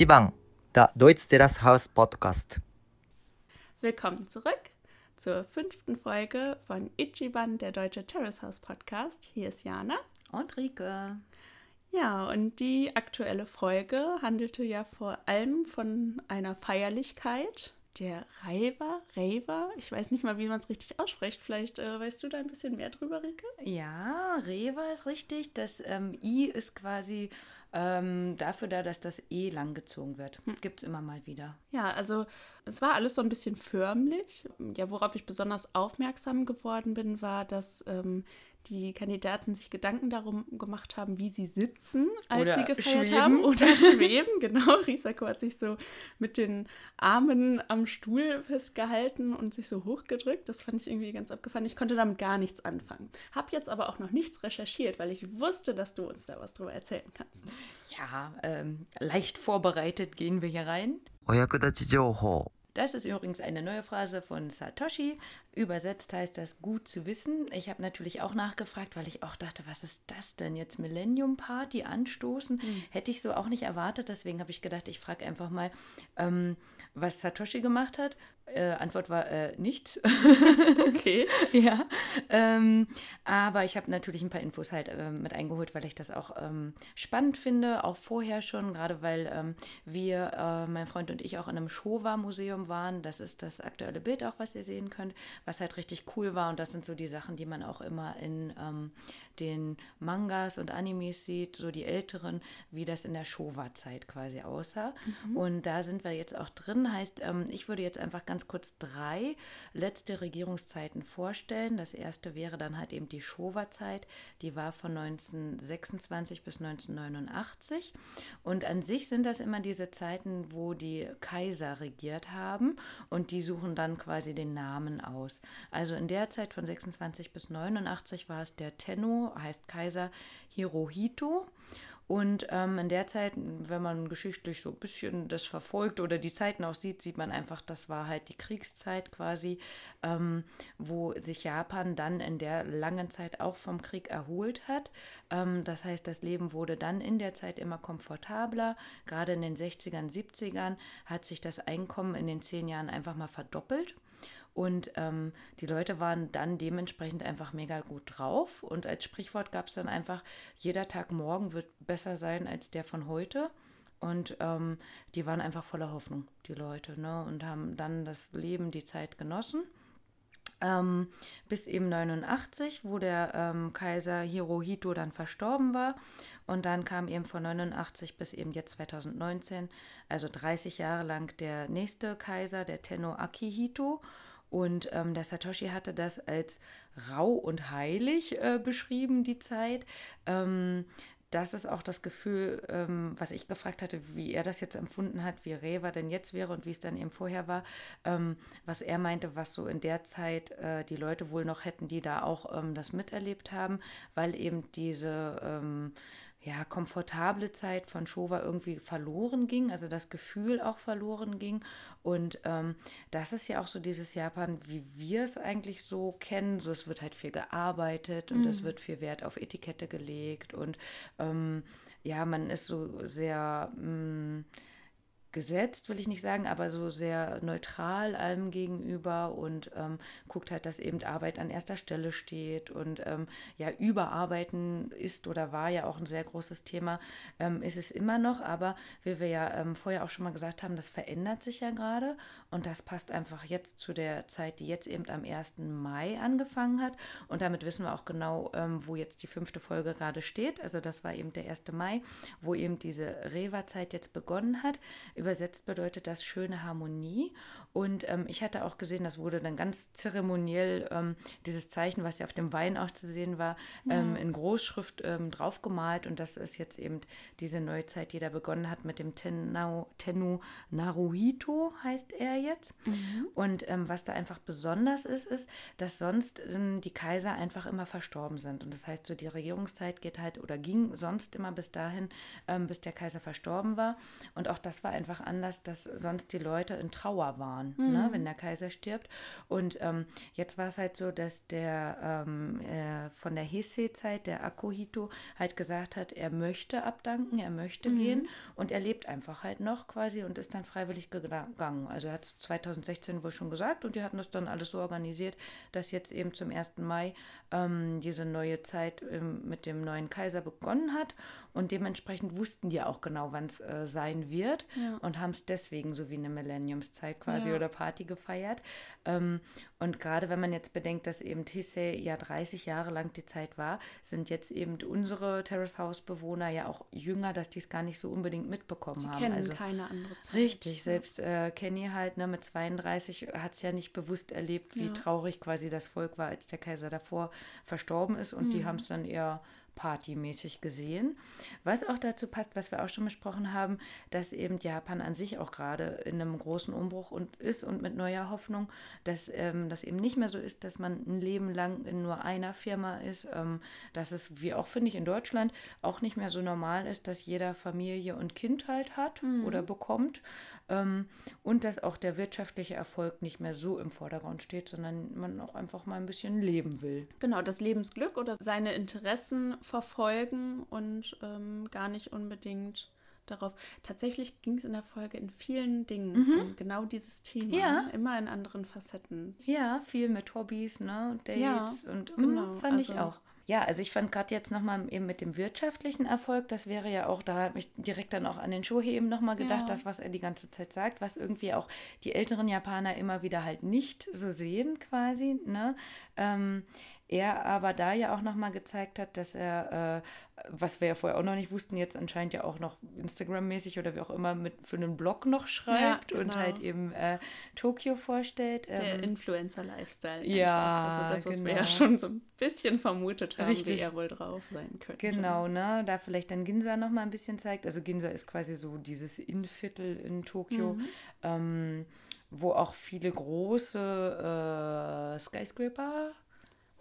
Ichiban, der Deutsch Terrace House Podcast. Willkommen zurück zur fünften Folge von Ichiban, der Deutsche Terrace House Podcast. Hier ist Jana. Und Rike. Ja, und die aktuelle Folge handelte ja vor allem von einer Feierlichkeit, der Reiva, Reiva, ich weiß nicht mal, wie man es richtig ausspricht. Vielleicht äh, weißt du da ein bisschen mehr drüber, Rike? Ja, Reva ist richtig. Das ähm, I ist quasi ähm, dafür da, dass das E langgezogen wird. Hm. Gibt es immer mal wieder. Ja, also es war alles so ein bisschen förmlich. Ja, worauf ich besonders aufmerksam geworden bin, war, dass ähm, die Kandidaten sich Gedanken darum gemacht haben, wie sie sitzen, als oder sie gefeiert schweben. haben. Oder schweben, genau. Risako hat sich so mit den Armen am Stuhl festgehalten und sich so hochgedrückt. Das fand ich irgendwie ganz abgefahren. Ich konnte damit gar nichts anfangen. Hab jetzt aber auch noch nichts recherchiert, weil ich wusste, dass du uns da was drüber erzählen kannst. Ja, ähm, leicht vorbereitet gehen wir hier rein. Das ist übrigens eine neue Phrase von Satoshi. Übersetzt heißt das gut zu wissen. Ich habe natürlich auch nachgefragt, weil ich auch dachte, was ist das denn jetzt? Millennium Party anstoßen? Mhm. Hätte ich so auch nicht erwartet. Deswegen habe ich gedacht, ich frage einfach mal, ähm, was Satoshi gemacht hat. Äh, Antwort war äh, nichts. okay. ja. Ähm, aber ich habe natürlich ein paar Infos halt äh, mit eingeholt, weil ich das auch ähm, spannend finde, auch vorher schon, gerade weil ähm, wir, äh, mein Freund und ich, auch in einem Showa-Museum waren. Das ist das aktuelle Bild auch, was ihr sehen könnt, was halt richtig cool war. Und das sind so die Sachen, die man auch immer in ähm, den Mangas und Animes sieht, so die älteren, wie das in der Showa-Zeit quasi aussah. Mhm. Und da sind wir jetzt auch drin. Heißt, ähm, ich würde jetzt einfach ganz kurz drei letzte Regierungszeiten vorstellen. Das erste wäre dann halt eben die Showa-Zeit. Die war von 1926 bis 1989. Und an sich sind das immer diese Zeiten, wo die Kaiser regiert haben und die suchen dann quasi den Namen aus. Also in der Zeit von 26 bis 89 war es der Tenno, heißt Kaiser Hirohito. Und ähm, in der Zeit, wenn man geschichtlich so ein bisschen das verfolgt oder die Zeiten auch sieht, sieht man einfach, das war halt die Kriegszeit quasi, ähm, wo sich Japan dann in der langen Zeit auch vom Krieg erholt hat. Ähm, das heißt, das Leben wurde dann in der Zeit immer komfortabler. Gerade in den 60ern, 70ern hat sich das Einkommen in den zehn Jahren einfach mal verdoppelt. Und ähm, die Leute waren dann dementsprechend einfach mega gut drauf. Und als Sprichwort gab es dann einfach, jeder Tag morgen wird besser sein als der von heute. Und ähm, die waren einfach voller Hoffnung, die Leute, ne? und haben dann das Leben, die Zeit genossen. Ähm, bis eben 89, wo der ähm, Kaiser Hirohito dann verstorben war. Und dann kam eben von 89 bis eben jetzt 2019, also 30 Jahre lang der nächste Kaiser, der Tenno Akihito. Und ähm, der Satoshi hatte das als rau und heilig äh, beschrieben, die Zeit. Ähm, das ist auch das Gefühl, ähm, was ich gefragt hatte, wie er das jetzt empfunden hat, wie Reva denn jetzt wäre und wie es dann eben vorher war, ähm, was er meinte, was so in der Zeit äh, die Leute wohl noch hätten, die da auch ähm, das miterlebt haben, weil eben diese ähm, ja, komfortable Zeit von Showa irgendwie verloren ging, also das Gefühl auch verloren ging. Und ähm, das ist ja auch so dieses Japan, wie wir es eigentlich so kennen. So, es wird halt viel gearbeitet und mhm. es wird viel Wert auf Etikette gelegt und ähm, ja, man ist so sehr. Mh, mm, gesetzt, will ich nicht sagen, aber so sehr neutral allem gegenüber und ähm, guckt halt, dass eben Arbeit an erster Stelle steht und ähm, ja, Überarbeiten ist oder war ja auch ein sehr großes Thema, ähm, ist es immer noch, aber wie wir ja ähm, vorher auch schon mal gesagt haben, das verändert sich ja gerade und das passt einfach jetzt zu der Zeit, die jetzt eben am 1. Mai angefangen hat und damit wissen wir auch genau, ähm, wo jetzt die fünfte Folge gerade steht, also das war eben der 1. Mai, wo eben diese Reva-Zeit jetzt begonnen hat Übersetzt bedeutet das schöne Harmonie. Und ähm, ich hatte auch gesehen, das wurde dann ganz zeremoniell, ähm, dieses Zeichen, was ja auf dem Wein auch zu sehen war, ja. ähm, in Großschrift ähm, draufgemalt. Und das ist jetzt eben diese Neuzeit, die da begonnen hat mit dem Tenau, Tenno Naruhito, heißt er jetzt. Mhm. Und ähm, was da einfach besonders ist, ist, dass sonst die Kaiser einfach immer verstorben sind. Und das heißt, so die Regierungszeit geht halt oder ging sonst immer bis dahin, bis der Kaiser verstorben war. Und auch das war einfach anders, dass sonst die Leute in Trauer waren geboren, ne, mhm. ne, wenn der Kaiser stirbt. Und ähm, jetzt war es halt so, dass der ähm, äh, von der Heisei-Zeit, der Akuhito, halt gesagt hat, er möchte abdanken, er möchte mhm. gehen und er lebt einfach halt noch quasi und ist dann freiwillig gegangen. Also er hat es 2016 wohl schon gesagt und die hatten das dann alles so organisiert, dass jetzt eben zum 1. Mai ähm, diese neue Zeit ähm, mit dem neuen Kaiser begonnen hat und dementsprechend wussten die auch genau, wann es äh, sein wird ja. und haben es deswegen so wie eine Millenniumszeit quasi ja. oder Party gefeiert. Ähm, und gerade wenn man jetzt bedenkt, dass eben Tissay ja 30 Jahre lang die Zeit war, sind jetzt eben unsere Terrace House Bewohner ja auch jünger, dass die es gar nicht so unbedingt mitbekommen die haben. Kennen also keine andere Zeit. Richtig, selbst äh, Kenny halt ne, mit 32 hat es ja nicht bewusst erlebt, wie ja. traurig quasi das Volk war, als der Kaiser davor verstorben ist und mhm. die haben es dann eher partymäßig gesehen. Was auch dazu passt, was wir auch schon besprochen haben, dass eben Japan an sich auch gerade in einem großen Umbruch und ist und mit neuer Hoffnung, dass ähm, das eben nicht mehr so ist, dass man ein Leben lang in nur einer Firma ist, ähm, dass es, wie auch finde ich in Deutschland, auch nicht mehr so normal ist, dass jeder Familie und Kind halt hat mhm. oder bekommt, und dass auch der wirtschaftliche Erfolg nicht mehr so im Vordergrund steht, sondern man auch einfach mal ein bisschen leben will. Genau, das Lebensglück oder seine Interessen verfolgen und ähm, gar nicht unbedingt darauf. Tatsächlich ging es in der Folge in vielen Dingen mhm. um genau dieses Thema. Ja. Ne? Immer in anderen Facetten. Ja, viel mit Hobbys, ne? Dates ja, und genau. Mh, fand also, ich auch. Ja, also ich fand gerade jetzt nochmal eben mit dem wirtschaftlichen Erfolg, das wäre ja auch, da habe ich direkt dann auch an den Shohei eben nochmal gedacht, ja. das, was er die ganze Zeit sagt, was irgendwie auch die älteren Japaner immer wieder halt nicht so sehen quasi. Ne? Ähm, er aber da ja auch nochmal gezeigt hat, dass er, äh, was wir ja vorher auch noch nicht wussten, jetzt anscheinend ja auch noch Instagram-mäßig oder wie auch immer mit für einen Blog noch schreibt ja, genau. und halt eben äh, Tokio vorstellt. Der ähm, Influencer-Lifestyle. Ja, also das, was genau. wir ja schon so ein bisschen vermutet haben, Richtig. wie er wohl drauf sein könnte. Genau, ne? Da vielleicht dann Ginza nochmal ein bisschen zeigt. Also Ginza ist quasi so dieses Innenviertel in Tokio. Mhm. Ähm, wo auch viele große äh, Skyscraper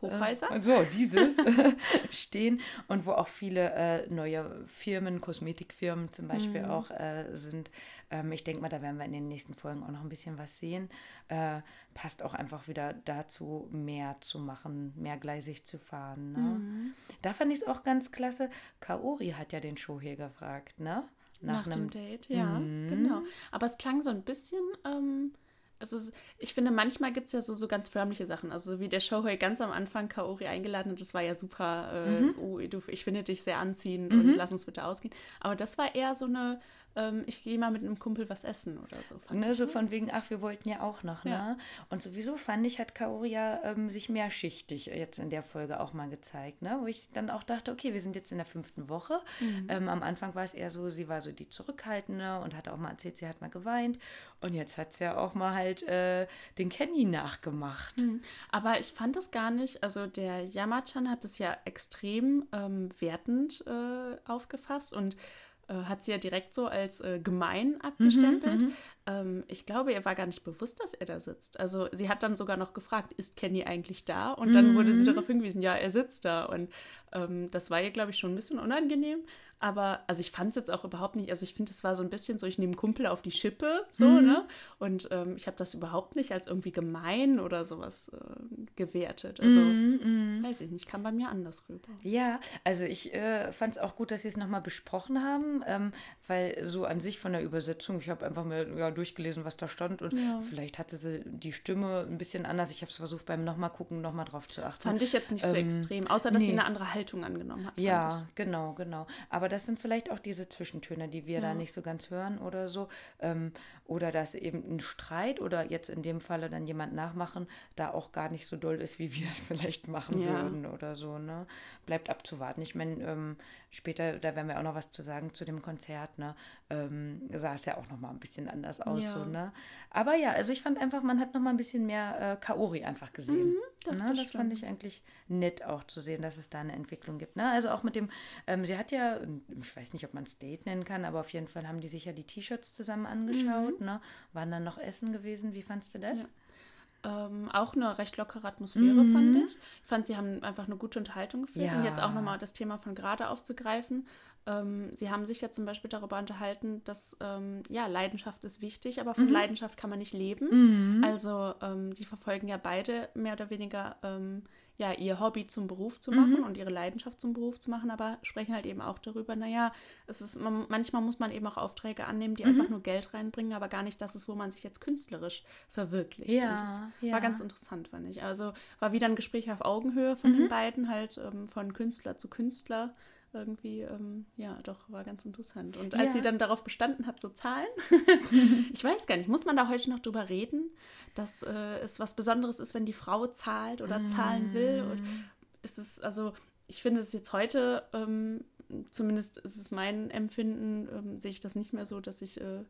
Hochhäuser. Äh, so, diese stehen und wo auch viele äh, neue Firmen, Kosmetikfirmen zum Beispiel mhm. auch äh, sind. Ähm, ich denke mal, da werden wir in den nächsten Folgen auch noch ein bisschen was sehen. Äh, passt auch einfach wieder dazu, mehr zu machen, mehrgleisig zu fahren. Ne? Mhm. Da fand ich es auch ganz klasse. Kaori hat ja den Shohei gefragt, ne? Nach, Nach dem Date, ja, mhm. genau. Aber es klang so ein bisschen. Ähm also ich finde, manchmal gibt es ja so, so ganz förmliche Sachen. Also wie der Shohei ganz am Anfang Kaori eingeladen hat, das war ja super, äh, mhm. oh, du, ich finde dich sehr anziehend mhm. und lass uns bitte ausgehen. Aber das war eher so eine, ähm, ich gehe mal mit einem Kumpel was essen oder so. Ne, so von wegen, ach, wir wollten ja auch noch, ne? Ja. Und sowieso fand ich, hat Kaori ja ähm, sich mehrschichtig jetzt in der Folge auch mal gezeigt, ne? Wo ich dann auch dachte, okay, wir sind jetzt in der fünften Woche. Mhm. Ähm, am Anfang war es eher so, sie war so die Zurückhaltende und hat auch mal erzählt, sie hat mal geweint. Und jetzt hat sie ja auch mal halt äh, den Kenny nachgemacht. Mhm. Aber ich fand das gar nicht, also der Yamachan hat es ja extrem ähm, wertend äh, aufgefasst und hat sie ja direkt so als äh, gemein mhm, abgestempelt. Mhm, ähm, ich glaube, ihr war gar nicht bewusst, dass er da sitzt. Also sie hat dann sogar noch gefragt, ist Kenny eigentlich da? Und dann mhm. wurde sie darauf hingewiesen, ja, er sitzt da. Und ähm, das war ihr, glaube ich, schon ein bisschen unangenehm. Aber, also ich fand es jetzt auch überhaupt nicht, also ich finde, es war so ein bisschen so, ich nehme Kumpel auf die Schippe, so, mhm. ne? Und ähm, ich habe das überhaupt nicht als irgendwie gemein oder sowas äh, gewertet. Also, mhm, weiß ich nicht, kam bei mir anders rüber. Ja, also ich äh, fand es auch gut, dass sie es nochmal besprochen haben, ähm, weil so an sich von der Übersetzung, ich habe einfach mal ja, durchgelesen, was da stand und ja. vielleicht hatte sie die Stimme ein bisschen anders. Ich habe es versucht, beim nochmal gucken, nochmal drauf zu achten. Fand ich jetzt nicht so ähm, extrem, außer dass nee. sie eine andere Haltung angenommen hat. Ja, genau, genau. Aber das sind vielleicht auch diese Zwischentöne, die wir ja. da nicht so ganz hören oder so. Ähm, oder dass eben ein Streit oder jetzt in dem Falle dann jemand nachmachen, da auch gar nicht so doll ist, wie wir es vielleicht machen ja. würden oder so. Ne? Bleibt abzuwarten. Ich meine, ähm, später, da werden wir auch noch was zu sagen zu dem Konzert, ne? Ähm, sah es ja auch noch mal ein bisschen anders aus. Ja. So, ne? Aber ja, also ich fand einfach, man hat noch mal ein bisschen mehr äh, Kaori einfach gesehen. Mhm, doch, ne? Das, das fand ich eigentlich nett auch zu sehen, dass es da eine Entwicklung gibt. Ne? Also auch mit dem, ähm, sie hat ja, ich weiß nicht, ob man es Date nennen kann, aber auf jeden Fall haben die sich ja die T-Shirts zusammen angeschaut, mhm. ne? waren dann noch Essen gewesen. Wie fandst du das? Ja. Ähm, auch eine recht lockere Atmosphäre, mhm. fand ich. Ich fand, sie haben einfach eine gute Unterhaltung geführt. Ja. Und jetzt auch nochmal das Thema von gerade aufzugreifen. Ähm, sie haben sich ja zum Beispiel darüber unterhalten, dass ähm, ja, Leidenschaft ist wichtig, aber von mhm. Leidenschaft kann man nicht leben. Mhm. Also ähm, sie verfolgen ja beide mehr oder weniger ähm, ja, ihr Hobby zum Beruf zu machen mhm. und ihre Leidenschaft zum Beruf zu machen, aber sprechen halt eben auch darüber, naja, es ist, man, manchmal muss man eben auch Aufträge annehmen, die mhm. einfach nur Geld reinbringen, aber gar nicht das ist, wo man sich jetzt künstlerisch verwirklicht. Ja, ja. war ganz interessant, fand ich. Also war wieder ein Gespräch auf Augenhöhe von mhm. den beiden, halt ähm, von Künstler zu Künstler irgendwie, ähm, ja, doch, war ganz interessant. Und als ja. sie dann darauf bestanden hat, so Zahlen, ich weiß gar nicht, muss man da heute noch drüber reden, dass äh, es was Besonderes ist, wenn die Frau zahlt oder mm. zahlen will? Und ist es, also, ich finde es jetzt heute, ähm, zumindest ist es mein Empfinden, ähm, sehe ich das nicht mehr so, dass ich äh,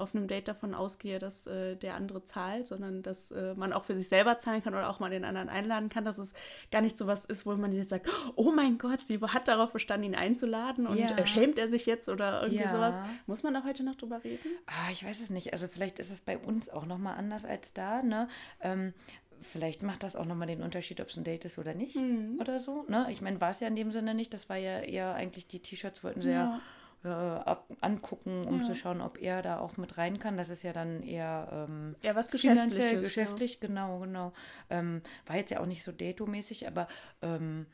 auf einem Date davon ausgehe, dass äh, der andere zahlt, sondern dass äh, man auch für sich selber zahlen kann oder auch mal den anderen einladen kann, dass es gar nicht so was ist, wo man jetzt sagt, oh mein Gott, sie hat darauf bestanden, ihn einzuladen und ja. äh, schämt er sich jetzt oder irgendwie ja. sowas. Muss man da heute noch drüber reden? Ah, ich weiß es nicht. Also vielleicht ist es bei uns auch nochmal anders als da, ne? Ähm, vielleicht macht das auch nochmal den Unterschied, ob es ein Date ist oder nicht mhm. oder so. Ne? Ich meine, war es ja in dem Sinne nicht. Das war ja eher eigentlich, die T-Shirts wollten sehr ja angucken, um ja. zu schauen, ob er da auch mit rein kann. Das ist ja dann eher ähm, ja, was finanziell geschäftlich, ja. genau, genau. Ähm, war jetzt ja auch nicht so dato-mäßig, aber ähm,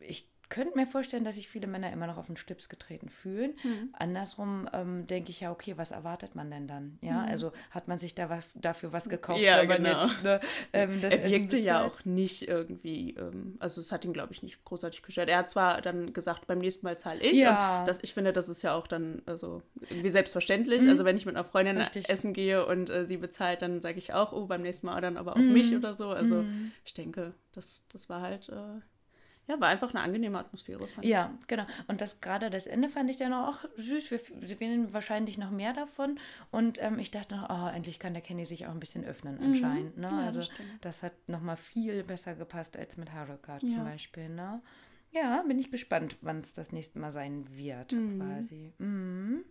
ich könnte mir vorstellen, dass sich viele Männer immer noch auf den Stips getreten fühlen. Mhm. Andersrum ähm, denke ich ja, okay, was erwartet man denn dann? Ja, mhm. also hat man sich da was, dafür was gekauft? Ja, genau. Jetzt, ne, ähm, er wirkte ja auch nicht irgendwie, ähm, also es hat ihn, glaube ich, nicht großartig gestört. Er hat zwar dann gesagt, beim nächsten Mal zahle ich. Ja. Das, ich finde, das ist ja auch dann also irgendwie selbstverständlich. Mhm. Also wenn ich mit einer Freundin Richtig. essen gehe und äh, sie bezahlt, dann sage ich auch, oh, beim nächsten Mal dann aber auf mhm. mich oder so. Also mhm. ich denke, das, das war halt... Äh, ja, war einfach eine angenehme Atmosphäre. ja, ich. genau. Und das gerade das Ende fand ich dann auch süß. Wir, wir werden wahrscheinlich noch mehr davon. Und ähm, ich dachte, oh, endlich kann der Kenny sich auch ein bisschen öffnen mhm. anscheinend. Mhm. Ne? Ja, also das, das, hat nochmal viel besser gepasst als mit Haruka ja. zum Beispiel. Ne? Ja, bin ich gespannt, wann es das nächste Mal sein wird, mhm. quasi. Mhm.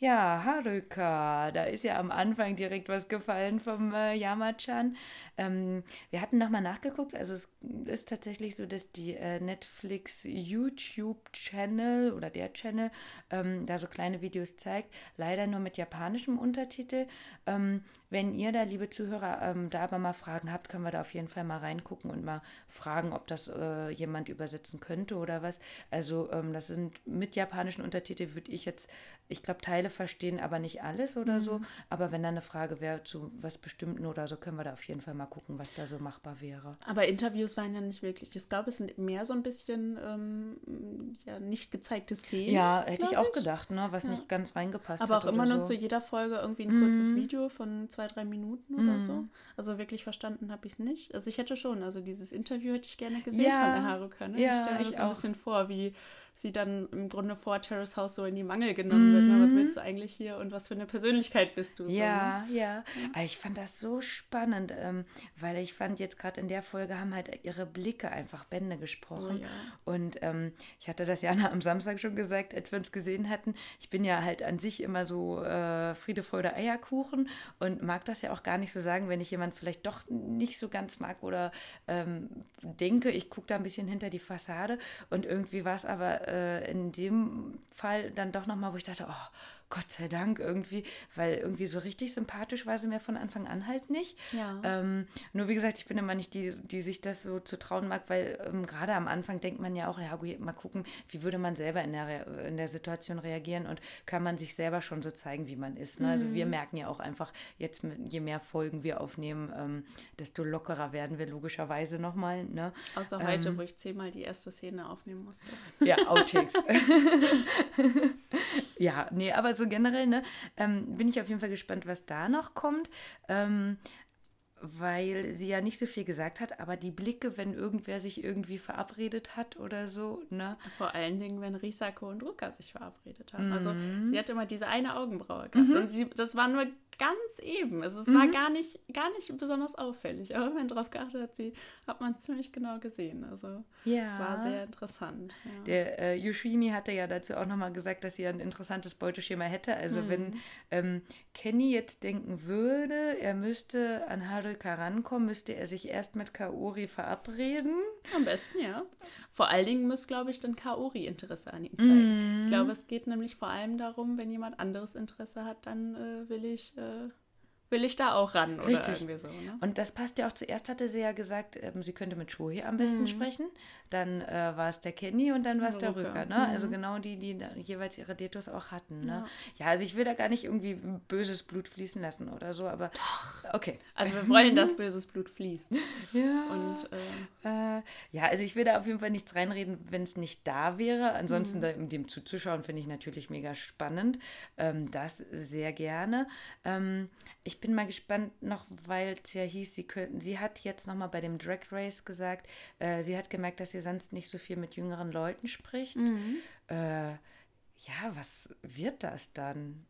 Ja, Haruka, da ist ja am Anfang direkt was gefallen vom äh, Yamachan. Ähm, wir hatten nochmal nachgeguckt, also es ist tatsächlich so, dass die äh, Netflix YouTube-Channel oder der Channel ähm, da so kleine Videos zeigt, leider nur mit japanischem Untertitel. Ähm, wenn ihr da, liebe Zuhörer, ähm, da aber mal Fragen habt, können wir da auf jeden Fall mal reingucken und mal fragen, ob das äh, jemand übersetzen könnte oder was. Also ähm, das sind mit japanischen Untertiteln, würde ich jetzt, ich glaube, Teile verstehen, aber nicht alles oder mhm. so. Aber wenn da eine Frage wäre zu was Bestimmten oder so, können wir da auf jeden Fall mal gucken, was da so machbar wäre. Aber Interviews waren ja nicht wirklich. Ich glaube, es sind mehr so ein bisschen ähm, ja, nicht gezeigte Szenen. Ja, hätte ich auch gedacht, ne? was ja. nicht ganz reingepasst aber hat. Aber auch immer so. nur zu jeder Folge irgendwie ein mhm. kurzes Video von zwei, drei Minuten oder mhm. so. Also wirklich verstanden habe ich es nicht. Also ich hätte schon, also dieses Interview hätte ich gerne gesehen ja. von der Haruka. Ne? Ja, ich stelle mir das ein bisschen vor, wie sie dann im Grunde vor Terrace House so in die Mangel genommen mm. wird. Ne? Was mhm. willst du eigentlich hier und was für eine Persönlichkeit bist du? Ja, so, ne? ja. Aber ich fand das so spannend, ähm, weil ich fand jetzt gerade in der Folge haben halt ihre Blicke einfach Bände gesprochen. Oh, ja. Und ähm, ich hatte das ja am Samstag schon gesagt, als wir uns gesehen hatten. Ich bin ja halt an sich immer so äh, Friede, Freude, Eierkuchen und mag das ja auch gar nicht so sagen, wenn ich jemand vielleicht doch nicht so ganz mag oder ähm, denke, ich gucke da ein bisschen hinter die Fassade und irgendwie war es aber äh, in dem Fall dann doch nochmal, wo ich dachte, oh, Gott sei Dank irgendwie, weil irgendwie so richtig sympathisch war sie mir von Anfang an halt nicht. Ja. Ähm, nur wie gesagt, ich bin immer nicht die, die sich das so zu trauen mag, weil ähm, gerade am Anfang denkt man ja auch, ja, mal gucken, wie würde man selber in der, in der Situation reagieren und kann man sich selber schon so zeigen, wie man ist. Ne? Mhm. Also wir mhm. merken ja auch einfach, jetzt mit, je mehr Folgen wir aufnehmen, ähm, desto lockerer werden wir logischerweise nochmal. Ne? Außer heute, ähm, wo ich zehnmal die erste Szene aufnehmen musste. Ja, Outtakes. ja, nee, aber so generell, ne, ähm, bin ich auf jeden Fall gespannt, was da noch kommt. Ähm, weil sie ja nicht so viel gesagt hat, aber die Blicke, wenn irgendwer sich irgendwie verabredet hat oder so, ne? Vor allen Dingen, wenn Risako und Ruka sich verabredet haben. Also, mhm. Also sie hat immer diese eine Augenbraue gehabt mhm. und sie, das war nur ganz eben. Also es mhm. war gar nicht, gar nicht besonders auffällig. Aber wenn man darauf geachtet hat, sie, hat man ziemlich genau gesehen. Also ja. war sehr interessant. Ja. Der äh, Yoshimi hatte ja dazu auch nochmal gesagt, dass sie ein interessantes Beuteschema hätte. Also mhm. wenn ähm, Kenny jetzt denken würde, er müsste an Haruka rankommen, müsste er sich erst mit Kaori verabreden Am besten, ja. Vor allen Dingen muss, glaube ich, dann Kaori Interesse an ihm zeigen. Mm. Ich glaube, es geht nämlich vor allem darum, wenn jemand anderes Interesse hat, dann äh, will ich äh, will ich da auch ran oder Richtig. irgendwie so. Ne? Und das passt ja auch. Zuerst hatte sie ja gesagt, ähm, sie könnte mit Shohei am besten mhm. sprechen. Dann äh, war es der Kenny und dann war es der Rücker. Ne? Also mhm. Also genau die, die jeweils ihre Detos auch hatten. Ne? Ja. ja. also ich will da gar nicht irgendwie böses Blut fließen lassen oder so, aber Doch. okay. Also wir wollen, dass böses Blut fließt. ja. Und, äh, äh, ja, also ich will da auf jeden Fall nichts reinreden, wenn es nicht da wäre. Ansonsten mhm. dem zuzuschauen finde ich natürlich mega spannend. Ähm, das sehr gerne. Ähm, ich bin mal gespannt noch, weil es ja hieß, sie könnten, sie hat jetzt nochmal bei dem Drag Race gesagt, äh, sie hat gemerkt, dass sie sonst nicht so viel mit jüngeren Leuten spricht. Mhm. Äh, ja, was wird das dann?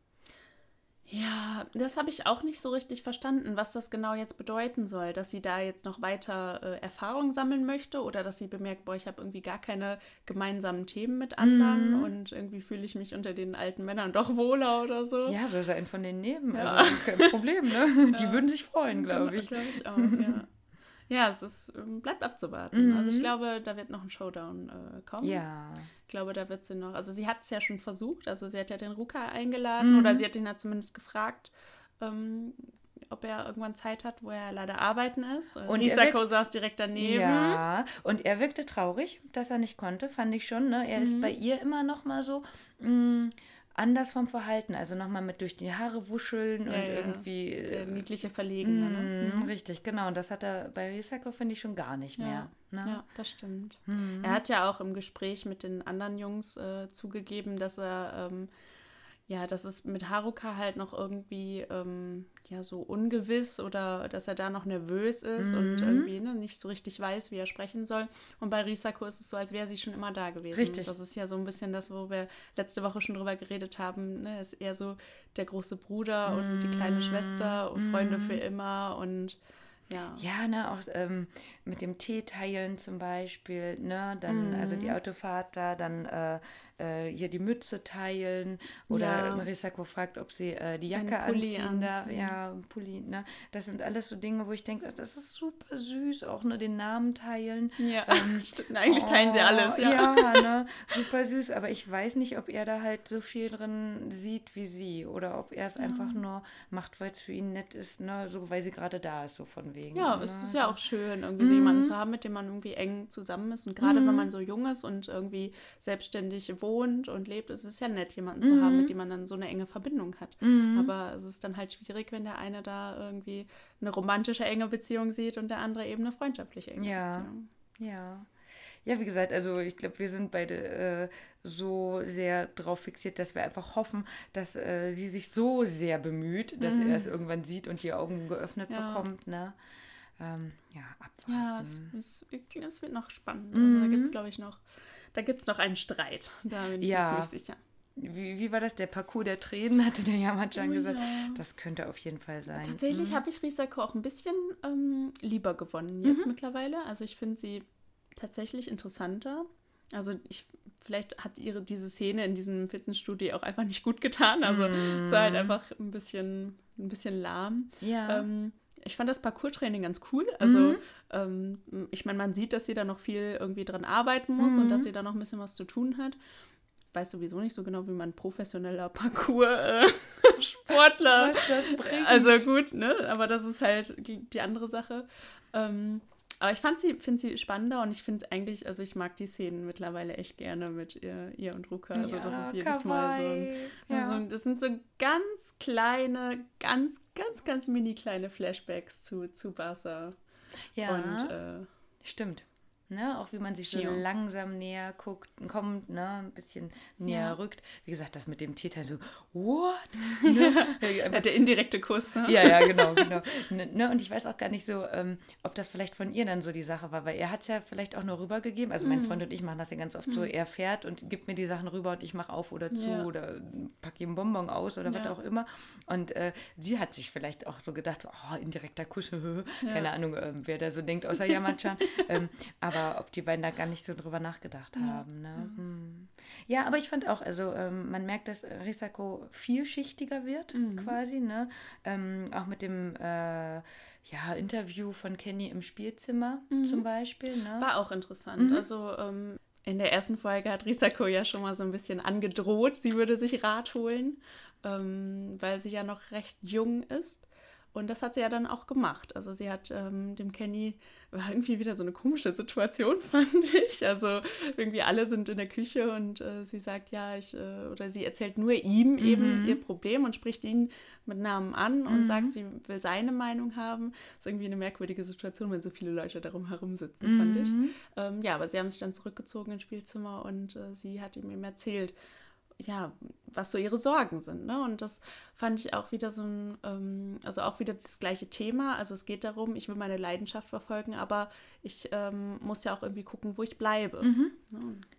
Ja, das habe ich auch nicht so richtig verstanden, was das genau jetzt bedeuten soll, dass sie da jetzt noch weiter äh, Erfahrung sammeln möchte oder dass sie bemerkt, boah, ich habe irgendwie gar keine gemeinsamen Themen mit anderen mhm. und irgendwie fühle ich mich unter den alten Männern doch wohler oder so. Ja, soll sie einen von denen nehmen, ja. also kein Problem, ne? Die ja. würden sich freuen, glaube ich. Glaube ich auch, ja. Ja, es ist, ähm, bleibt abzuwarten. Mhm. Also ich mhm. glaube, da wird noch ein Showdown äh, kommen. Ja. Ich glaube, da wird sie noch. Also sie hat es ja schon versucht. Also sie hat ja den Ruka eingeladen mhm. oder sie hat ihn ja zumindest gefragt, ähm, ob er irgendwann Zeit hat, wo er leider arbeiten ist. Und Risako saß direkt daneben. Ja, und er wirkte traurig, dass er nicht konnte, fand ich schon. Ne? Er mhm. ist bei ihr immer noch mal so. Mh, mm, anders vom Verhalten. Also nochmal mit durch die Haare wuscheln ja, und ja. irgendwie. Der niedliche Verlegene. Ne? Mhm. Richtig, genau. Und das hat er bei Risako, finde ich, schon gar nicht mehr. Ne? Ja, das stimmt. Mhm. Er hat ja auch im Gespräch mit den anderen Jungs äh, zugegeben, dass er. Ähm, ja, dass es mit Haruka halt noch irgendwie ähm, ja so ungewiss oder dass er da noch nervös ist mhm. und irgendwie ne, nicht so richtig weiß, wie er sprechen soll. Und bei Risako ist es so, als wäre sie schon immer da gewesen. Richtig. Das ist ja so ein bisschen das, wo wir letzte Woche schon drüber geredet haben. Ne? Er ist eher so der große Bruder mhm. und die kleine Schwester und Freunde für mhm. immer und ja. Ja, ne, auch ähm, mit dem Tee teilen zum Beispiel, ne, dann, mhm. also die mhm. Autofahrt da, dann äh, äh, hier die Mütze teilen oder ja. Risako fragt, ob sie äh, die Jacke anziehen, anziehen. Da, ja, Pulli, ne? Das sind alles so Dinge, wo ich denke, das ist super süß, auch nur den Namen teilen. Ja, ähm, eigentlich oh, teilen sie alles, ja. Ja, ne? super süß, aber ich weiß nicht, ob er da halt so viel drin sieht wie sie oder ob er es ja. einfach nur macht, weil es für ihn nett ist, ne? So, weil sie gerade da ist, so von wegen. Ja, ne? es ist ja auch schön, irgendwie mhm. so jemanden zu haben, mit dem man irgendwie eng zusammen ist und gerade mhm. wenn man so jung ist und irgendwie selbstständig wohnt, und lebt, es ist ja nett, jemanden mhm. zu haben, mit mhm. dem man dann so eine enge Verbindung hat. Mhm. Aber es ist dann halt schwierig, wenn der eine da irgendwie eine romantische enge Beziehung sieht und der andere eben eine freundschaftliche enge ja. Beziehung. Ja. Ja, wie gesagt, also ich glaube, wir sind beide äh, so sehr darauf fixiert, dass wir einfach hoffen, dass äh, sie sich so sehr bemüht, dass mhm. er es irgendwann sieht und die Augen geöffnet ja. bekommt. Ne? Ähm, ja, abwarten. Ja, es, es, es, wird noch spannend. Mhm. Also da gibt es, glaube ich, noch da gibt es noch einen Streit. Da bin ich ja. mir ziemlich sicher. Wie, wie war das? Der Parcours der Tränen, hatte der Yamachan oh, gesagt. Ja. Das könnte auf jeden Fall sein. Tatsächlich mhm. habe ich Risako auch ein bisschen ähm, lieber gewonnen jetzt mhm. mittlerweile. Also ich finde sie tatsächlich interessanter. Also ich, vielleicht hat ihre diese Szene in diesem Fitnessstudio auch einfach nicht gut getan. Also mhm. es war halt einfach ein bisschen, ein bisschen lahm. Ja. Ähm, ich fand das Parcours-Training ganz cool. Also, mhm. ähm, ich meine, man sieht, dass sie da noch viel irgendwie dran arbeiten muss mhm. und dass sie da noch ein bisschen was zu tun hat. Weiß sowieso nicht so genau, wie man professioneller Parcours-Sportler. Äh. Also gut, ne? Aber das ist halt die, die andere Sache. Ähm, aber ich fand sie, finde sie spannender und ich finde eigentlich, also ich mag die Szenen mittlerweile echt gerne mit ihr, ihr und Ruka. Also ja, das ist jedes kawaii. Mal so ein, ja. so ein, das sind so ganz kleine, ganz, ganz, ganz mini kleine Flashbacks zu, zu Barca. Ja. Und, äh, stimmt. Ne? Auch wie man sich so ja. langsam näher guckt, kommt, ne? ein bisschen näher ja. rückt. Wie gesagt, das mit dem Tierteil so, what? Ne? ja, der indirekte Kuss. Ne? Ja, ja, genau, genau. Ne, ne? Und ich weiß auch gar nicht so, ähm, ob das vielleicht von ihr dann so die Sache war, weil er hat es ja vielleicht auch nur rübergegeben. Also mein mhm. Freund und ich machen das ja ganz oft mhm. so, er fährt und gibt mir die Sachen rüber und ich mache auf oder zu oder packe ihm Bonbon aus oder was auch immer. Und äh, sie hat sich vielleicht auch so gedacht, so, oh, indirekter Kuss, keine Ahnung, äh, wer da so denkt, außer Yamachan. ähm, aber aber ob die beiden da gar nicht so drüber nachgedacht haben. Ne? Hm. Ja, aber ich fand auch, also ähm, man merkt, dass Risako vielschichtiger wird mhm. quasi, ne? Ähm, auch mit dem äh, ja, Interview von Kenny im Spielzimmer mhm. zum Beispiel. Ne? War auch interessant. Mhm. Also ähm, in der ersten Folge hat Risako ja schon mal so ein bisschen angedroht, sie würde sich Rat holen, ähm, weil sie ja noch recht jung ist. Und das hat sie ja dann auch gemacht. Also sie hat ähm, dem Kenny, war irgendwie wieder so eine komische Situation, fand ich. Also irgendwie alle sind in der Küche und äh, sie sagt, ja, ich, äh, oder sie erzählt nur ihm mhm. eben ihr Problem und spricht ihn mit Namen an und mhm. sagt, sie will seine Meinung haben. Das ist irgendwie eine merkwürdige Situation, wenn so viele Leute darum herum sitzen, fand ich. Mhm. Ähm, ja, aber sie haben sich dann zurückgezogen ins Spielzimmer und äh, sie hat ihm eben erzählt, ja, was so ihre Sorgen sind. Ne? Und das fand ich auch wieder so ein, ähm, also auch wieder das gleiche Thema. Also es geht darum, ich will meine Leidenschaft verfolgen, aber ich ähm, muss ja auch irgendwie gucken, wo ich bleibe. Mhm.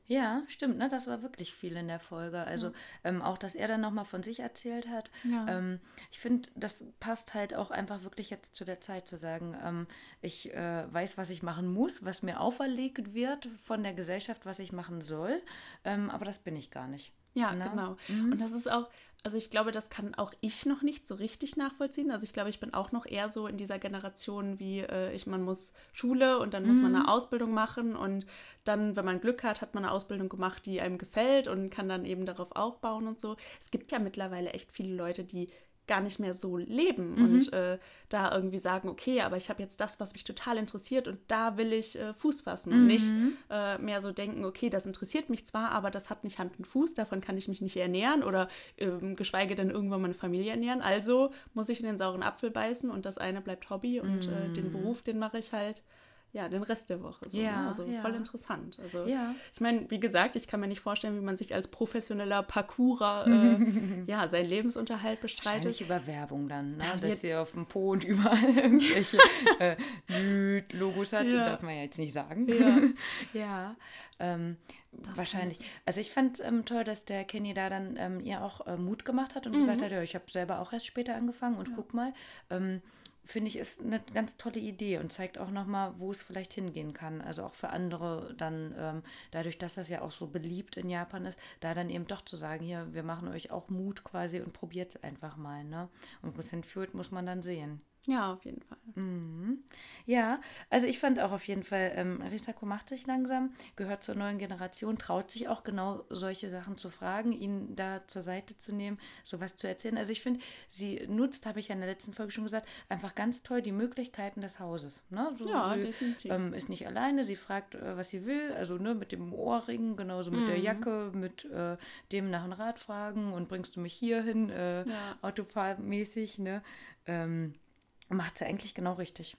Ja. ja. stimmt, ne? Das war wirklich viel in der Folge. Also ja. ähm, auch, dass er dann nochmal von sich erzählt hat. Ja. Ähm, ich finde, das passt halt auch einfach wirklich jetzt zu der Zeit zu sagen, ähm, ich äh, weiß, was ich machen muss, was mir auferlegt wird von der Gesellschaft, was ich machen soll, ähm, aber das bin ich gar nicht. Ja, genau. genau. Mhm. Und das ist auch, also ich glaube, das kann auch ich noch nicht so richtig nachvollziehen. Also ich glaube, ich bin auch noch eher so in dieser Generation wie äh, ich, man muss Schule und dann mhm. muss man eine mhm. Ausbildung machen und dann, wenn man Glück hat, hat man eine Ausbildung gemacht, die einem gefällt und kann dann eben darauf aufbauen und so. Es gibt ja mittlerweile echt viele Leute, die gar nicht mehr so leben mhm. und äh, da irgendwie sagen, okay, aber ich habe jetzt das, was mich total interessiert und da will ich äh, Fuß fassen mhm. und nicht mhm. äh, mehr so denken, okay, das interessiert mich zwar, aber das hat nicht Hand und Fuß, davon kann ich mich nicht ernähren oder ähm, geschweige denn irgendwann meine Familie ernähren. Also muss ich in den sauren Apfel beißen und das eine bleibt Hobby und mhm. den Beruf, den mache ich halt ja, den Rest der Woche. So, ja, ne? Also ja. voll interessant. Also ja. ich meine, wie gesagt, ich kann mir nicht vorstellen, wie man sich als professioneller Parkourer äh, ja, seinen Lebensunterhalt bestreitet. Wahrscheinlich über Werbung dann, ne? Da dass ihr auf dem Po und überall irgendwelche äh, Logos hat, ja. darf man ja jetzt nicht sagen. Ja, ja ähm, wahrscheinlich. Also ich fand ähm, toll, dass der Kenny da dann ähm, ihr auch äh, Mut gemacht hat und mhm. gesagt hat, ja, ich habe selber auch erst später angefangen und guck mal, ähm, finde ich, ist eine ganz tolle Idee und zeigt auch nochmal, wo es vielleicht hingehen kann. Also auch für andere dann, ähm, dadurch, dass das ja auch so beliebt in Japan ist, da dann eben doch zu sagen, hier, wir machen euch auch Mut quasi und probiert es einfach mal. Ne? Und wo es hinführt, muss man dann sehen. Ja, auf jeden Fall. Mhm. Ja, also ich fand auch auf jeden Fall, ähm, Risako macht sich langsam, gehört zur neuen Generation, traut sich auch genau solche Sachen zu fragen, ihn da zur Seite zu nehmen, sowas zu erzählen. Also ich finde, sie nutzt, habe ich ja in der letzten Folge schon gesagt, einfach ganz toll die Möglichkeiten des Hauses. Ne? So, ja, sie, definitiv. Ähm, ist nicht alleine, sie fragt, äh, was sie will, also ne, mit dem Ohrring, genauso mit mhm. der Jacke, mit äh, dem nach einem Rad fragen und bringst du mich hier hin, äh, ja. autofahrmäßig, ne? Ähm, macht sie eigentlich genau richtig.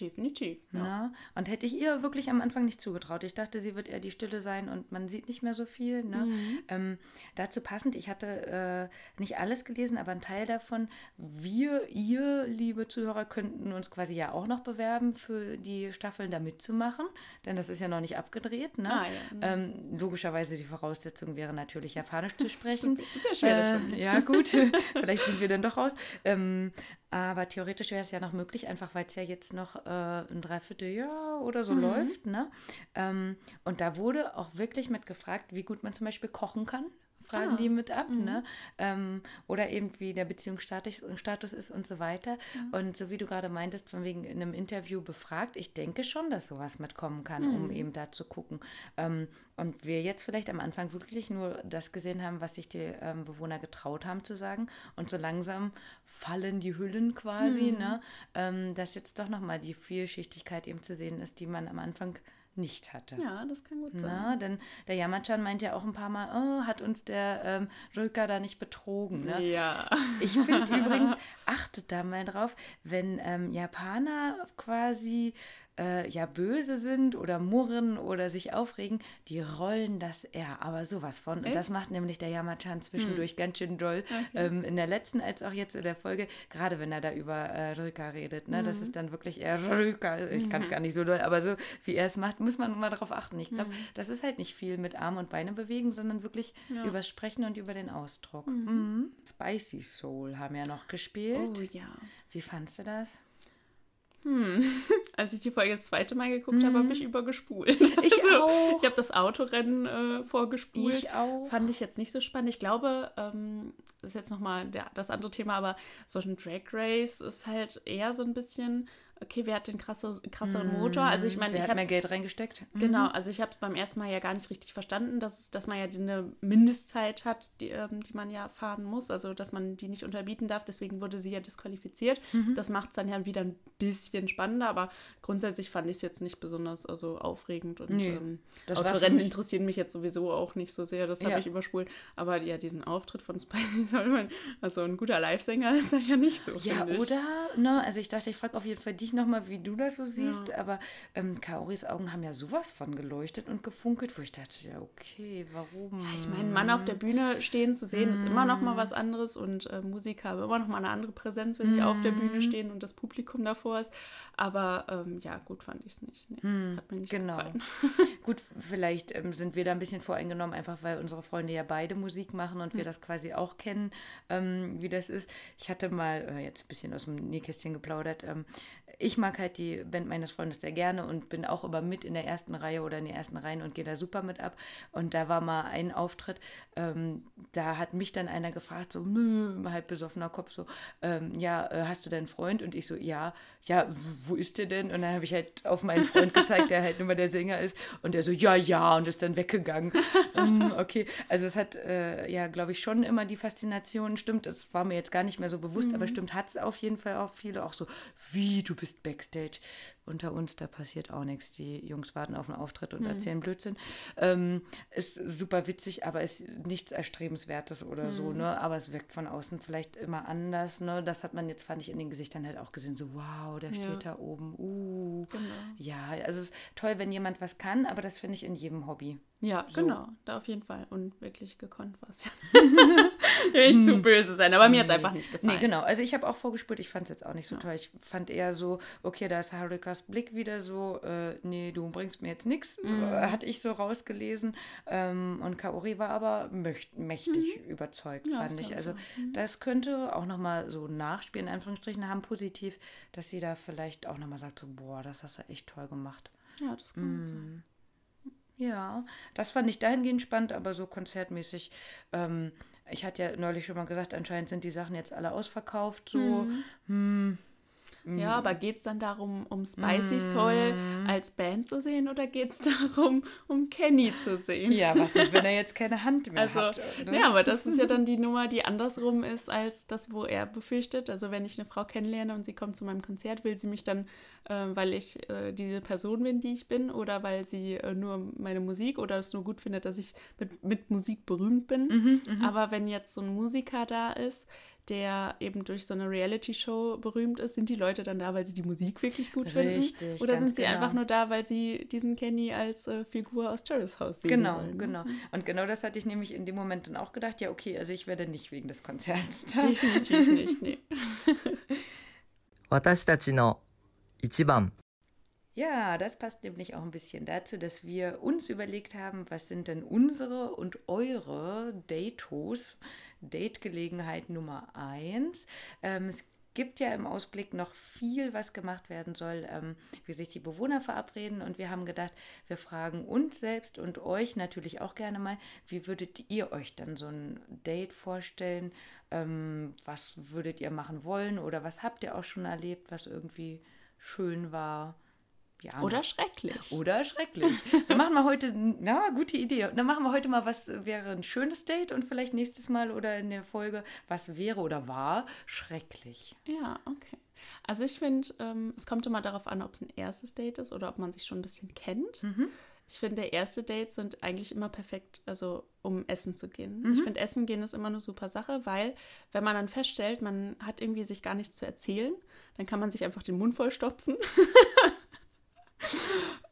Definitiv. Ja. Ne? Und hätte ich ihr wirklich am Anfang nicht zugetraut. Ich dachte, sie wird eher die Stille sein und man sieht nicht mehr so viel. Ne? Mhm. Ähm, dazu passend, ich hatte äh, nicht alles gelesen, aber ein Teil davon. Wir, ihr, liebe Zuhörer, könnten uns quasi ja auch noch bewerben, für die Staffeln da mitzumachen, denn das ist ja noch nicht abgedreht. Ne? Ah, ja. ähm, logischerweise die Voraussetzung wäre natürlich Japanisch zu sprechen. Äh, ja, gut. Vielleicht sind wir dann doch raus. Ähm, aber theoretisch wäre es ja noch möglich, einfach weil es ja jetzt noch äh, ein Dreivierteljahr oder so mhm. läuft. Ne? Ähm, und da wurde auch wirklich mit gefragt, wie gut man zum Beispiel kochen kann fragen ah. die mit ab, mhm. ne? Ähm, oder eben wie der Beziehungsstatus Status ist und so weiter. Mhm. Und so wie du gerade meintest, von wegen in einem Interview befragt, ich denke schon, dass sowas mitkommen kann, mhm. um eben da zu gucken. Ähm, und wir jetzt vielleicht am Anfang wirklich nur das gesehen haben, was sich die ähm, Bewohner getraut haben zu sagen. Und so langsam fallen die Hüllen quasi, mhm. ne? Ähm, dass jetzt doch nochmal die Vielschichtigkeit eben zu sehen ist, die man am Anfang nicht hatte. Ja, das kann gut sein. Na, denn der Yamachan meint ja auch ein paar Mal, oh, hat uns der ähm, Röker da nicht betrogen. Ne? Ja. Ich finde übrigens, achtet da mal drauf, wenn ähm, Japaner quasi äh, ja böse sind oder murren oder sich aufregen, die rollen das eher, aber sowas von. Und das macht nämlich der Yamachan zwischendurch hm. ganz schön doll. Okay. Ähm, in der letzten als auch jetzt in der Folge, gerade wenn er da über äh, Röka redet. Ne? Mhm. Das ist dann wirklich eher Röka. Ich mhm. kann es gar nicht so doll, aber so wie er es macht, muss man mal darauf achten. Ich glaube, mhm. das ist halt nicht viel mit Arme und Beine bewegen, sondern wirklich ja. übers Sprechen und über den Ausdruck. Mhm. Mhm. Spicy Soul haben ja noch gespielt. Oh ja. Wie fandst du das? Hm. Als ich die Folge das zweite Mal geguckt mhm. habe, habe ich übergespult. Ich also, auch. Ich habe das Autorennen äh, vorgespult. Ich auch. Fand ich jetzt nicht so spannend. Ich glaube, ähm, das ist jetzt nochmal das andere Thema, aber so ein Drag Race ist halt eher so ein bisschen okay, wer hat den krasse, krasseren Motor? Also ich meine, wer ich habe mehr Geld reingesteckt. Genau, mhm. also ich habe es beim ersten Mal ja gar nicht richtig verstanden, dass, dass man ja eine Mindestzeit hat, die, ähm, die man ja fahren muss, also dass man die nicht unterbieten darf. Deswegen wurde sie ja disqualifiziert. Mhm. Das macht es dann ja wieder ein bisschen spannender, aber grundsätzlich fand ich es jetzt nicht besonders also aufregend und nee, ähm, Autorennen interessieren mich jetzt sowieso auch nicht so sehr. Das habe ja. ich überspult. Aber ja, diesen Auftritt von Spicy Solomon, also ein guter Live-Sänger ist er ja nicht so. Ja, oder? Ne, also ich dachte, ich frage auf jeden Fall dich dich nochmal, wie du das so siehst, ja. aber ähm, Kaoris Augen haben ja sowas von geleuchtet und gefunkelt, wo ich dachte, ja, okay, warum? Ja, ich meine, Mann auf der Bühne stehen zu sehen, mm. ist immer noch mal was anderes und äh, Musiker haben immer noch mal eine andere Präsenz, wenn mm. sie auf der Bühne mm. stehen und das Publikum davor ist. Aber ähm, ja, gut fand ich es nicht. Nee, mm. Hat mir nicht genau. gefallen. gut, vielleicht ähm, sind wir da ein bisschen voreingenommen, einfach weil unsere Freunde ja beide Musik machen und wir hm. das quasi auch kennen, ähm, wie das ist. Ich hatte mal, äh, jetzt ein bisschen aus dem Nähkästchen geplaudert, ähm, ich mag halt die Band meines Freundes sehr gerne und bin auch immer mit in der ersten Reihe oder in den ersten Reihen und gehe da super mit ab. Und da war mal ein Auftritt, ähm, da hat mich dann einer gefragt, so halb besoffener Kopf, so, ähm, ja, äh, hast du deinen Freund? Und ich so, ja, ja, wo ist der denn? Und dann habe ich halt auf meinen Freund gezeigt, der halt immer der Sänger ist. Und der so, ja, ja, und ist dann weggegangen. um, okay, also es hat äh, ja, glaube ich, schon immer die Faszination, stimmt, das war mir jetzt gar nicht mehr so bewusst, mhm. aber stimmt, hat es auf jeden Fall auch viele, auch so, wie, du bist Backstage unter uns, da passiert auch nichts. Die Jungs warten auf einen Auftritt und mhm. erzählen Blödsinn. Ähm, ist super witzig, aber ist nichts Erstrebenswertes oder mhm. so, ne? Aber es wirkt von außen vielleicht immer anders, ne? Das hat man jetzt, fand ich, in den Gesichtern halt auch gesehen, so wow, der ja. steht da oben, uh. Genau. Ja, also es ist toll, wenn jemand was kann, aber das finde ich in jedem Hobby. Ja, so. genau, da auf jeden Fall. Und wirklich gekonnt war es ja. nicht zu hm. böse sein, aber mir hat es einfach nicht gefallen. Nee, genau. Also ich habe auch vorgespürt, ich fand es jetzt auch nicht so ja. toll. Ich fand eher so, okay, da ist Harukas Blick wieder so, äh, nee, du bringst mir jetzt nichts, mhm. hatte ich so rausgelesen. Ähm, und Kaori war aber mächt, mächtig mhm. überzeugt, ja, fand ich. Also mhm. das könnte auch nochmal so nachspielen, in Anführungsstrichen, haben positiv, dass sie da vielleicht auch nochmal sagt, so, boah, das hast du echt toll gemacht. Ja, das kann mm. sein. Ja, das fand ich dahingehend spannend, aber so konzertmäßig. Ähm, ich hatte ja neulich schon mal gesagt, anscheinend sind die Sachen jetzt alle ausverkauft. So, mhm. hm, ja, mhm. aber geht es dann darum, um Spicy Soul mm. als Band zu sehen oder geht es darum, um Kenny zu sehen? Ja, was ist, wenn er jetzt keine Hand mehr also, hat? Ne? Ja, aber das ist ja dann die Nummer, die andersrum ist als das, wo er befürchtet. Also wenn ich eine Frau kennenlerne und sie kommt zu meinem Konzert, will sie mich dann, äh, weil ich äh, diese Person bin, die ich bin, oder weil sie äh, nur meine Musik oder es nur gut findet, dass ich mit, mit Musik berühmt bin. Mhm, mhm. aber wenn jetzt so ein Musiker da ist, der eben durch so eine Reality-Show berühmt ist, sind die Leute dann da, weil sie die Musik wirklich gut Richtig, finden? Oder sind sie genau. einfach nur da, weil sie diesen Kenny als äh, Figur aus Terrace House sehen Genau, wollen, ne? genau. Und genau das hatte ich nämlich in dem Moment dann auch gedacht, ja okay, also ich werde nicht wegen des Konzerts da. Definitiv nicht, nee. 私たちの一番 ja, das passt nämlich auch ein bisschen dazu, dass wir uns überlegt haben, was sind denn unsere und eure Datos, Date-Gelegenheit Nummer eins. Ähm, es gibt ja im Ausblick noch viel, was gemacht werden soll, ähm, wie sich die Bewohner verabreden. Und wir haben gedacht, wir fragen uns selbst und euch natürlich auch gerne mal, wie würdet ihr euch dann so ein Date vorstellen? Ähm, was würdet ihr machen wollen oder was habt ihr auch schon erlebt, was irgendwie schön war? Ja, Oder schrecklich. Oder schrecklich. Dann machen wir heute, na, gute Idee. Dann machen wir heute mal, was wäre ein schönes Date und vielleicht nächstes Mal oder in der Folge, was wäre oder war schrecklich. Ja, okay. Also ich finde, ähm, es kommt immer darauf an, ob es ein erstes Date ist oder ob man sich schon ein bisschen kennt. Mhm. Ich finde, erste Dates sind eigentlich immer perfekt, also um essen zu gehen. Mhm. Ich finde, Essen gehen ist immer eine super Sache, weil wenn man dann feststellt, man hat irgendwie sich gar nichts zu erzählen, dann kann man sich einfach den Mund vollstopfen.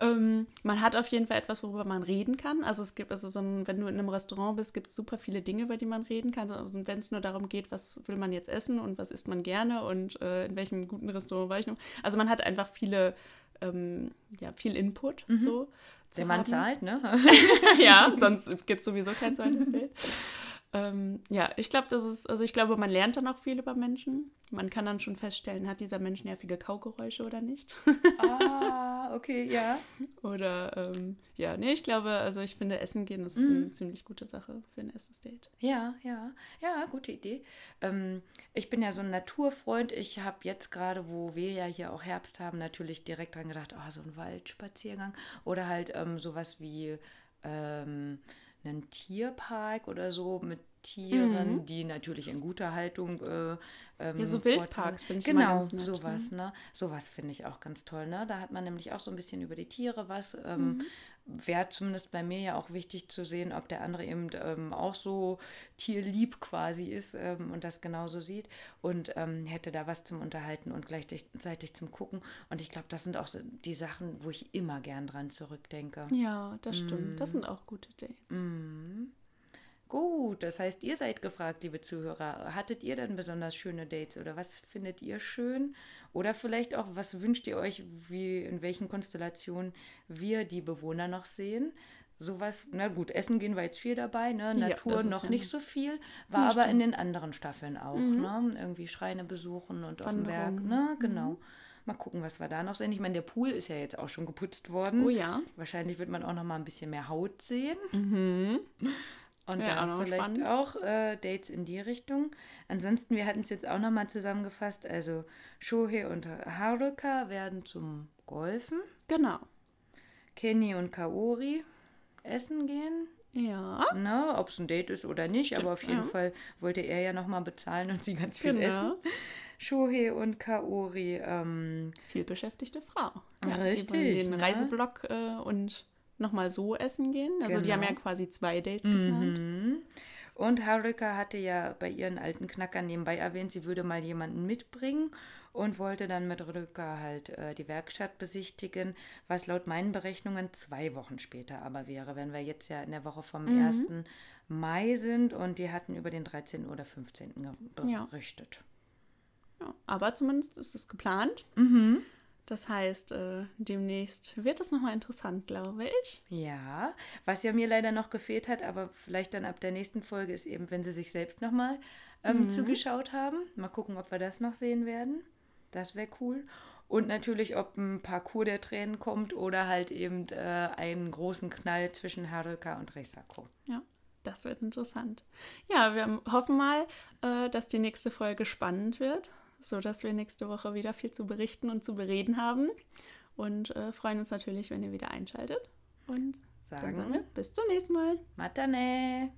ähm, man hat auf jeden Fall etwas, worüber man reden kann. Also es gibt, also so ein, wenn du in einem Restaurant bist, gibt es super viele Dinge, über die man reden kann. Also wenn es nur darum geht, was will man jetzt essen und was isst man gerne und äh, in welchem guten Restaurant war ich noch. Also man hat einfach viele, ähm, ja, viel Input. Mhm. So, Der Mann zahlt, ne? ja, sonst gibt es sowieso kein zweites Date. Ähm, ja, ich glaube, das ist, also ich glaube, man lernt dann auch viel über Menschen. Man kann dann schon feststellen, hat dieser Mensch nervige Kaugeräusche oder nicht. ah, okay, ja. Oder ähm, ja, nee, ich glaube, also ich finde, Essen gehen ist mhm. eine ziemlich gute Sache für ein erstes Date. Ja, ja, ja, gute Idee. Ähm, ich bin ja so ein Naturfreund. Ich habe jetzt gerade, wo wir ja hier auch Herbst haben, natürlich direkt dran gedacht, oh, so ein Waldspaziergang oder halt ähm, sowas wie ähm, einen Tierpark oder so mit Tieren, mhm. die natürlich in guter Haltung. Äh, ähm, ja, so Wildparks finde ich Genau, sowas, ne? Sowas finde ich auch ganz toll, ne? Da hat man nämlich auch so ein bisschen über die Tiere was. Ähm, mhm. Wäre zumindest bei mir ja auch wichtig zu sehen, ob der andere eben ähm, auch so tierlieb quasi ist ähm, und das genauso sieht und ähm, hätte da was zum Unterhalten und gleichzeitig zum Gucken. Und ich glaube, das sind auch so die Sachen, wo ich immer gern dran zurückdenke. Ja, das stimmt. Mm. Das sind auch gute Dates. Mm. Gut, das heißt, ihr seid gefragt, liebe Zuhörer. Hattet ihr denn besonders schöne Dates oder was findet ihr schön? Oder vielleicht auch, was wünscht ihr euch, wie, in welchen Konstellationen wir die Bewohner noch sehen? Sowas, na gut, Essen gehen wir jetzt viel dabei, ne? Natur noch ja nicht so viel, war aber stimmt. in den anderen Staffeln auch, mhm. ne? Irgendwie Schreine besuchen und auf dem Berg, ne? Genau. Mhm. Mal gucken, was wir da noch sehen. Ich meine, der Pool ist ja jetzt auch schon geputzt worden. Oh ja. Wahrscheinlich wird man auch noch mal ein bisschen mehr Haut sehen. Mhm. Und ja, dann auch vielleicht spannend. auch äh, Dates in die Richtung. Ansonsten, wir hatten es jetzt auch nochmal zusammengefasst. Also Shohei und Haruka werden zum Golfen. Genau. Kenny und Kaori essen gehen. Ja. Ne, Ob es ein Date ist oder nicht, aber auf jeden ja. Fall wollte er ja nochmal bezahlen und sie ganz viel genau. essen. Shohei und Kaori. Ähm, viel beschäftigte Frau. Ja, richtig. Den ne? Reiseblock äh, und nochmal so essen gehen. Also genau. die haben ja genau. quasi zwei Dates geplant. Mhm. Und Haruka hatte ja bei ihren alten Knackern nebenbei erwähnt, sie würde mal jemanden mitbringen und wollte dann mit Rüka halt äh, die Werkstatt besichtigen, was laut meinen Berechnungen zwei Wochen später aber wäre, wenn wir jetzt ja in der Woche vom mhm. 1. Mai sind und die hatten über den 13. oder 15. berichtet. Ja. ja aber zumindest ist es geplant. Mhm. Das heißt, äh, demnächst wird es nochmal interessant, glaube ich. Ja, was ja mir leider noch gefehlt hat, aber vielleicht dann ab der nächsten Folge ist eben, wenn sie sich selbst nochmal ähm, mhm. zugeschaut haben. Mal gucken, ob wir das noch sehen werden. Das wäre cool. Und natürlich, ob ein Parcours der Tränen kommt oder halt eben äh, einen großen Knall zwischen Haruka und Risako. Ja, das wird interessant. Ja, wir hoffen mal, äh, dass die nächste Folge spannend wird sodass wir nächste Woche wieder viel zu berichten und zu bereden haben. Und äh, freuen uns natürlich, wenn ihr wieder einschaltet. Und sagen, sagen wir bis zum nächsten Mal. Matane!